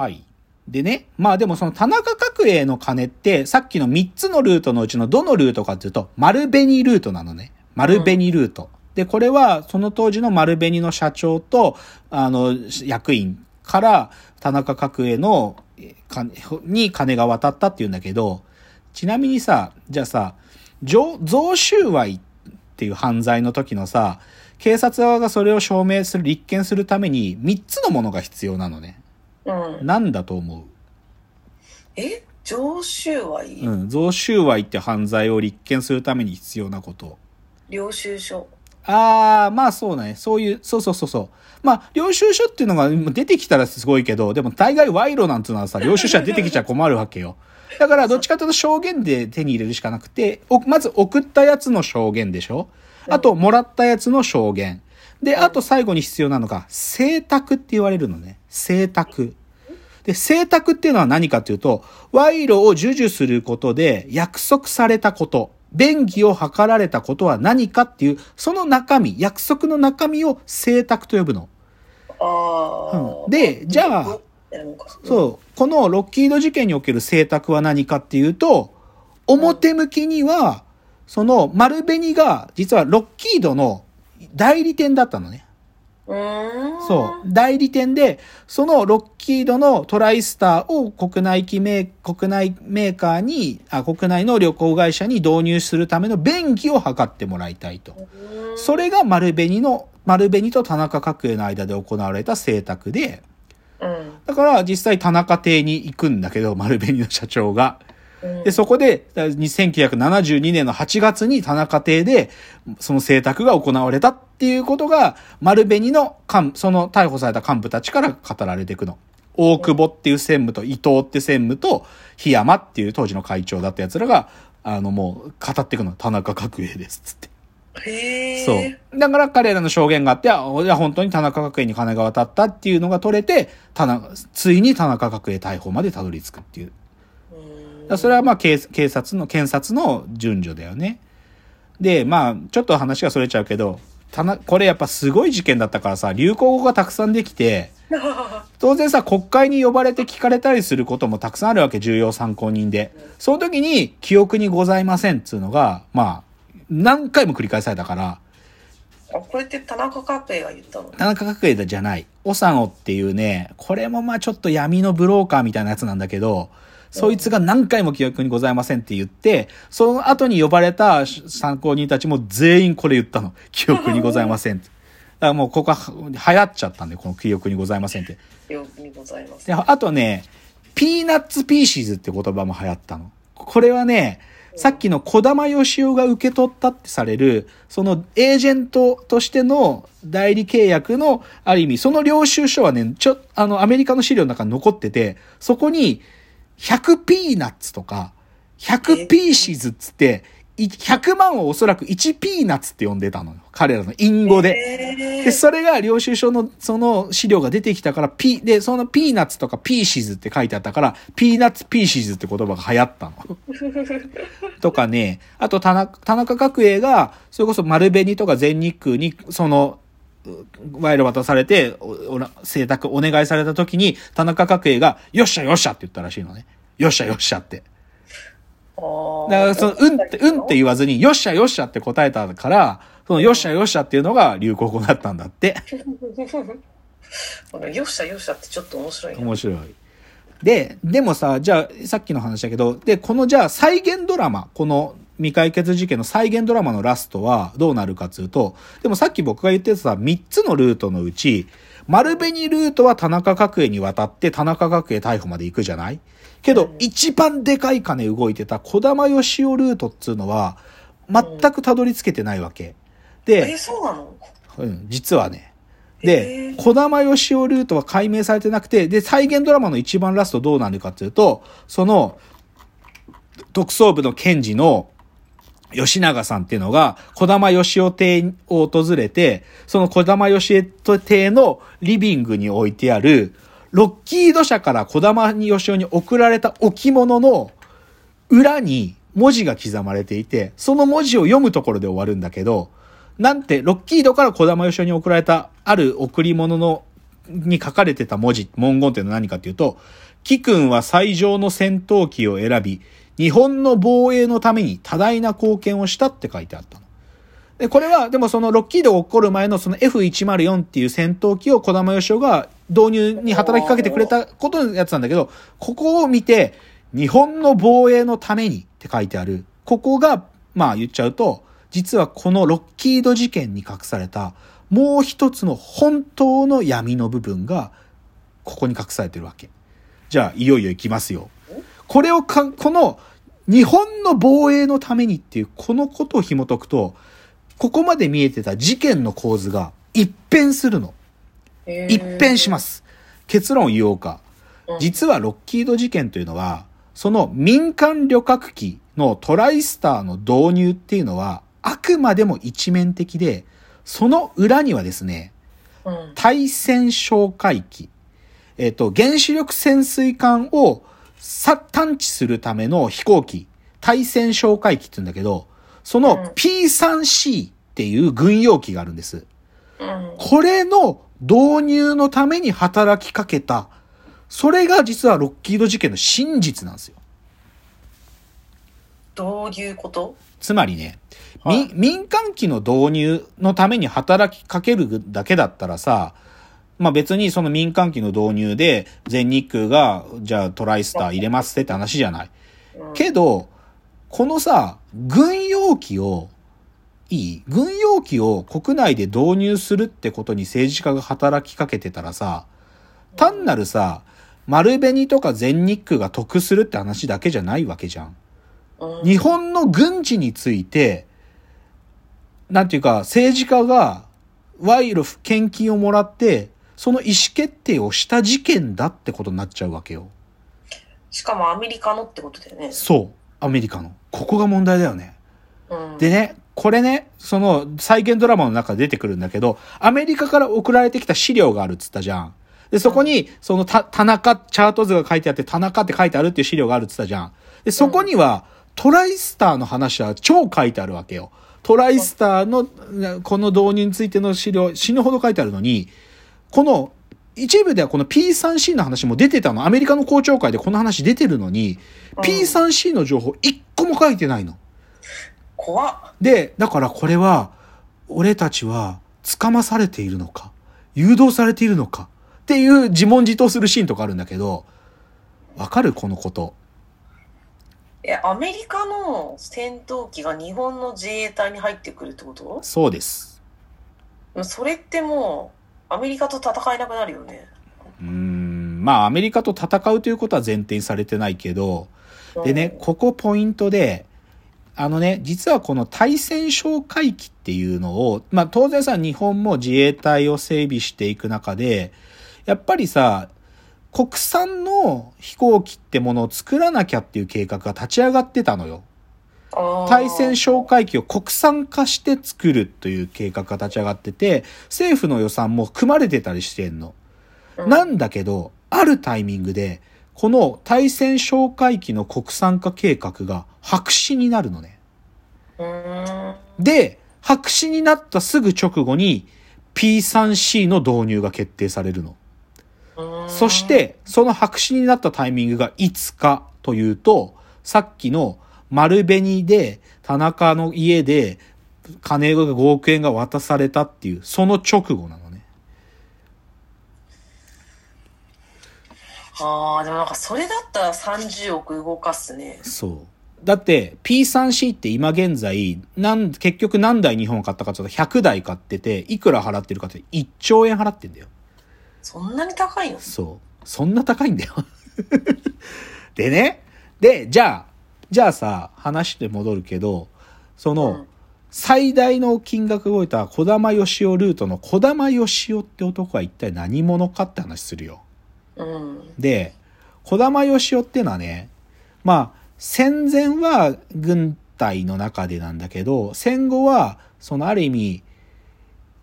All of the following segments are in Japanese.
はい。でね、まあでもその田中角栄の金って、さっきの3つのルートのうちのどのルートかっていうと、丸紅ルートなのね。丸紅ルート。で、これはその当時の丸紅の社長と、あの、役員から田中角栄の、に金が渡ったっていうんだけど、ちなみにさ、じゃあさ、贈贈収賄っていう犯罪の時のさ、警察側がそれを証明する、立件するために3つのものが必要なのね。うん。なんだと思え？常習賄、ううん。贈収賄って犯罪を立件するために必要なこと。領収書。あー、まあそうね。そういう、そうそうそうそう。まあ、領収書っていうのが出てきたらすごいけど、でも大概賄賂なんていうのはさ、領収書出てきちゃ困るわけよ。だから、どっちかというと証言で手に入れるしかなくて、おまず送ったやつの証言でしょ？あと、もらったやつの証言。で、あと最後に必要なのが、請託って言われるのね。請託。で、請託っていうのは何かというと、賄賂を授受することで約束されたこと、便宜を図られたことは何かっていう、その中身、約束の中身を請託と呼ぶの。ああ、うんでじゃあそう。このロッキード事件における請託は何かっていうと、表向きには、その丸紅が実はロッキードの代理店だったのね。そう。代理店で、そのロッキードのトライスターを国内機メー、国内メーカーに、あ、国内の旅行会社に導入するための便宜を図ってもらいたいと。それが丸紅の、丸紅と田中角栄の間で行われた請託で、うん。だから実際田中邸に行くんだけど、丸紅の社長が。うんで、そこで、だ1972年の8月に田中邸で、その請託が行われたっていうことが、丸紅の幹、その逮捕された幹部たちから語られていくの。大久保っていう専務と伊藤って専務と檜山っていう当時の会長だった奴らが、あのもう語っていくの。田中角栄です。つって。そう。だから彼らの証言があって、あ、いや本当に田中角栄に金が渡ったっていうのが取れて、ついに田中角栄逮捕までたどり着くっていう。だそれはまあ警警察の、検察の順序だよね。で、まあ、ちょっと話がそれちゃうけど、たな、これやっぱすごい事件だったからさ、流行語がたくさんできて、当然さ、国会に呼ばれて聞かれたりすることもたくさんあるわけ、重要参考人で。その時に、記憶にございませんっつうのが、まあ、何回も繰り返されたから、あ、これって田中角栄が言ったの？田中角栄じゃない。オサンオっていうね、これもまあちょっと闇のブローカーみたいなやつなんだけど、そいつが何回も記憶にございませんって言って、その後に呼ばれた参考人たちも全員これ言ったの。記憶にございませんって。だからもうここは流行っちゃったんで、この記憶にございませんって。記憶にございます。で、あとね、ピーナッツピーシーズって言葉も流行ったの。これはね、さっきの児玉誉士夫が受け取ったってされる、そのエージェントとしての代理契約の、ある意味、その領収書はね、ちょ、あの、アメリカの資料の中に残ってて、そこに、100ピーナッツとか、100ピーシーズっつって、い100万をおそらく1ピーナッツって呼んでたのよ。彼らの隠語で。へで、それが領収書のその資料が出てきたから、ピ、で、そのピーナッツとかピーシーズって書いてあったから、ピーナッツピーシーズって言葉が流行ったの。とかね、あと田中、田中角栄が、それこそ丸紅とか全日空に、その、う賄賂渡されて、お、おら、請託お願いされた時に、田中角栄が、よっしゃよっしゃって言ったらしいのね。よっしゃよっしゃって。だから、その、うんって、うんって言わずに、よっしゃよっしゃって答えたから、その、よっしゃよっしゃっていうのが流行語だったんだって。よっしゃよっしゃってちょっと面白い。面白い。で、でもさ、じゃあ、さっきの話だけど、で、このじゃあ再現ドラマ、この未解決事件の再現ドラマのラストはどうなるかっつうと、でもさっき僕が言ってたさ、3つのルートのうち、丸紅ルートは田中角栄に渡って田中角栄逮捕まで行くじゃない？けど、一番でかい金動いてた小玉義雄ルートっつうのは、全くたどり着けてないわけ。で、え、そうなの？うん、実はね。へで、ー小玉義雄ルートは解明されてなくて、で、再現ドラマの一番ラストどうなるかっていうと、その、特捜部の検事の吉永さんっていうのが、小玉義雄邸を訪れて、その小玉義雄邸のリビングに置いてある、ロッキード社から小玉義雄に送られた置物の裏に文字が刻まれていて、その文字を読むところで終わるんだけど、なんて、ロッキードから小玉義雄に送られたある贈り物のに書かれてた文字、文言っていうのは何かっていうと、貴君は最上の戦闘機を選び、日本の防衛のために多大な貢献をしたって書いてあったの。で、これは、でもそのロッキードが起こる前のその F104 っていう戦闘機を小玉義夫が導入に働きかけてくれたことのやつなんだけど、ここを見て、日本の防衛のためにって書いてある。ここが、まあ言っちゃうと、実はこのロッキード事件に隠されたもう一つの本当の闇の部分がここに隠されてるわけ。じゃあ、いよいよ行きますよ。これをか、この日本の防衛のためにっていうこのことを紐解くと、ここまで見えてた事件の構図が一変するの。一変します。結論を言おうか。実はロッキード事件というのは、その民間旅客機のトライスターの導入っていうのは、あくまでも一面的で、その裏にはですね、うん。対戦哨戒機、えっ、と、原子力潜水艦をさ探知するための飛行機、対戦哨戒機って言うんだけど、そうんの P3C っていう軍用機があるんです。うん。これの導入のために働きかけた、それが実はロッキード事件の真実なんですよ。どういうこと？つまりね、民間機の導入のために働きかけるだけだったらさ、まあ別にその民間機の導入で全日空がじゃあトライスター入れますってって話じゃない。うん。けど、このさ、軍用機を、いい？軍用機を国内で導入するってことに政治家が働きかけてたらさ、単なるさ、丸紅とか全日空が得するって話だけじゃないわけじゃん。日本の軍事について、なんていうか、政治家が賄賂、献金をもらって、その意思決定をした事件だってことになっちゃうわけよ。しかもアメリカのってことだよね。そう。アメリカの。ここが問題だよね。うん。でね、これね、その再現ドラマの中で出てくるんだけど、アメリカから送られてきた資料があるっつったじゃん。で、そこに、そのた、田中、チャート図が書いてあって、田中って書いてあるっていう資料があるっつったじゃん。で、そこには、トライスターの話は超書いてあるわけよ。トライスターの、この導入についての資料、死ぬほど書いてあるのに、この、一部ではこの P3C の話も出てたの。アメリカの公聴会でこの話出てるのに、うん P3C の情報一個も書いてないの。怖っ。で、だからこれは、俺たちは、捕まされているのか、誘導されているのか、っていう自問自答するシーンとかあるんだけど、わかるこのこと。え、アメリカの戦闘機が日本の自衛隊に入ってくるってこと？そうです。それってもう、アメリカと戦えなくなるよね。うーん、まあアメリカと戦うということは前提にされてないけど、でね、ここポイントで、あのね、実はこの対戦哨戒機っていうのを、まあ当然さ、日本も自衛隊を整備していく中で、やっぱりさ、国産の飛行機ってものを作らなきゃっていう計画が立ち上がってたのよ。うん、対戦哨戒機を国産化して作るという計画が立ち上がってて、政府の予算も組まれてたりしてんの。うんなんだけど、あるタイミングで、この対戦哨戒機の国産化計画が白紙になるのね。うーん。で、白紙になったすぐ直後に P3C の導入が決定されるの。うーんそし、て、その白紙になったタイミングがいつかというと、さっきの丸紅で田中の家で金が5億円が渡されたっていう、その直後なのね。ああ、でもなんかそれだったら30億動かすね。そう。だって、P3C って今現在、なん、結局何台日本が買ったかというと100台買ってて、いくら払ってるかって1兆円払ってんだよ。そんなに高いの？そう。そんな高いんだよ。でね。で、じゃあ、じゃあさ、話して戻るけど、その、うん最大の金額を動いた小玉義夫ルートの小玉義夫って男は一体何者かって話するよ。うん。で、小玉義夫ってのはね、まあ、戦前は軍隊の中でなんだけど、戦後は、そのある意味、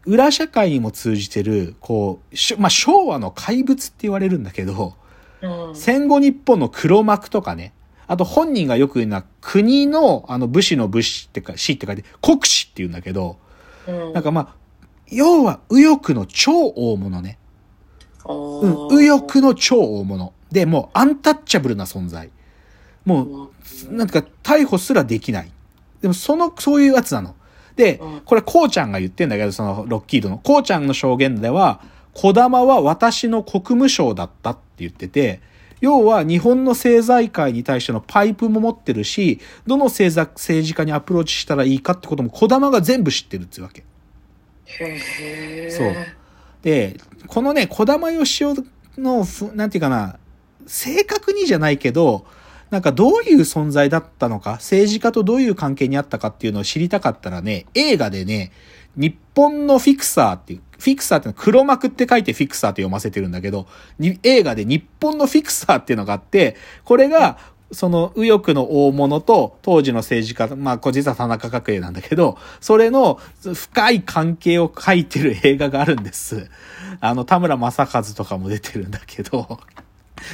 裏社会にも通じてる、こう、しまあ、昭和の怪物って言われるんだけど、うん。戦後日本の黒幕とかね、あと本人がよく言うのは国のあの武士の武士ってか、士って書いて国士って言うんだけど、うんなんかまあ、要は右翼の超大物ね。うん、右翼の超大物。で、もうアンタッチャブルな存在。もう、なんか、逮捕すらできない。でも、その、そういうやつなの。でうん、これ、こうちゃんが言ってんだけど、その、ロッキードの。こうちゃんの証言では、小玉は私の国務省だったって言ってて、要は日本の政財界に対してのパイプも持ってるし、どの政策政治家にアプローチしたらいいかってことも小玉が全部知ってるってわけ。そうで、このね、小玉義雄のふ、なんていうかな、正確にじゃないけど、なんかどういう存在だったのか、政治家とどういう関係にあったかっていうのを知りたかったらね、映画でね、日本のフィクサーっていう、フィクサーってのは黒幕って書いてフィクサーって読ませてるんだけど、に映画で日本のフィクサーっていうのがあって、これが、その右翼の大物と当時の政治家、まあ、これ実は田中角栄なんだけど、それの深い関係を書いてる映画があるんです。あの、田村正和とかも出てるんだけど、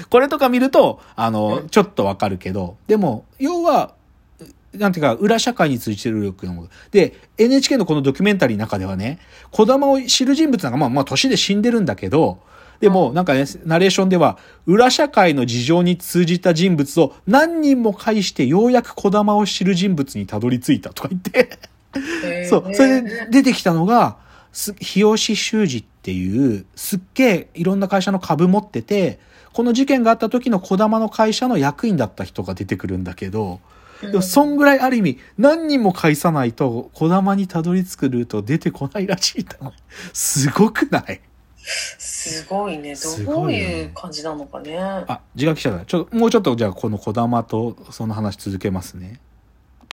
これとか見ると、あの、ちょっとわかるけど、でも、要は、なんていうか、裏社会についてる力の。で、NHK のこのドキュメンタリーの中ではね、小玉を知る人物なんか、まあ、まあ、年で死んでるんだけど、でも、なんかね、ナレーションでは、裏社会の事情に通じた人物を何人も介してようやく小玉を知る人物にたどり着いたとか言って、へーそう。それで出てきたのが、す日吉修二っていう、すっげえいろんな会社の株持ってて、この事件があった時の小玉の会社の役員だった人が出てくるんだけど、でもそんぐらいある意味、何人も返さないと、小玉にたどり着くルート出てこないらしいんだすごくない？すごいね。どういう感じなのかね。あ、自画記者だ。ちょ、もうちょっとじゃあこの小玉とその話続けますね。